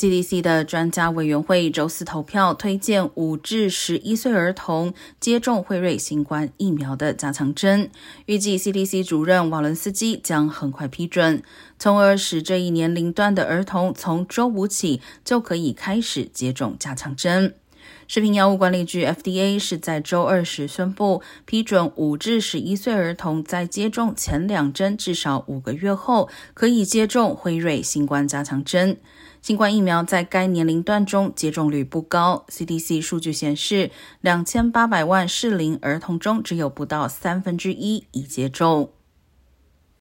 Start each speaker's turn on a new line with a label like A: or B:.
A: CDC 的专家委员会周四投票推荐五至十一岁儿童接种辉瑞新冠疫苗的加强针，预计 CDC 主任瓦伦斯基将很快批准，从而使这一年龄段的儿童从周五起就可以开始接种加强针。食品药物管理局 FDA 是在周二时宣布批准五至十一岁儿童在接种前两针至少五个月后可以接种辉瑞新冠加强针。新冠疫苗在该年龄段中接种率不高。CDC 数据显示，两千八百万适龄儿童中只有不到三分之一已接种。